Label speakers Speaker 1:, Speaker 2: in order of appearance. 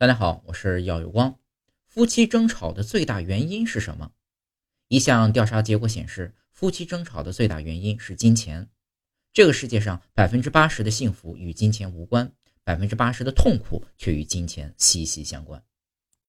Speaker 1: 大家好，我是耀有光。夫妻争吵的最大原因是什么？一项调查结果显示，夫妻争吵的最大原因是金钱。这个世界上百分之八十的幸福与金钱无关，百分之八十的痛苦却与金钱息息相关。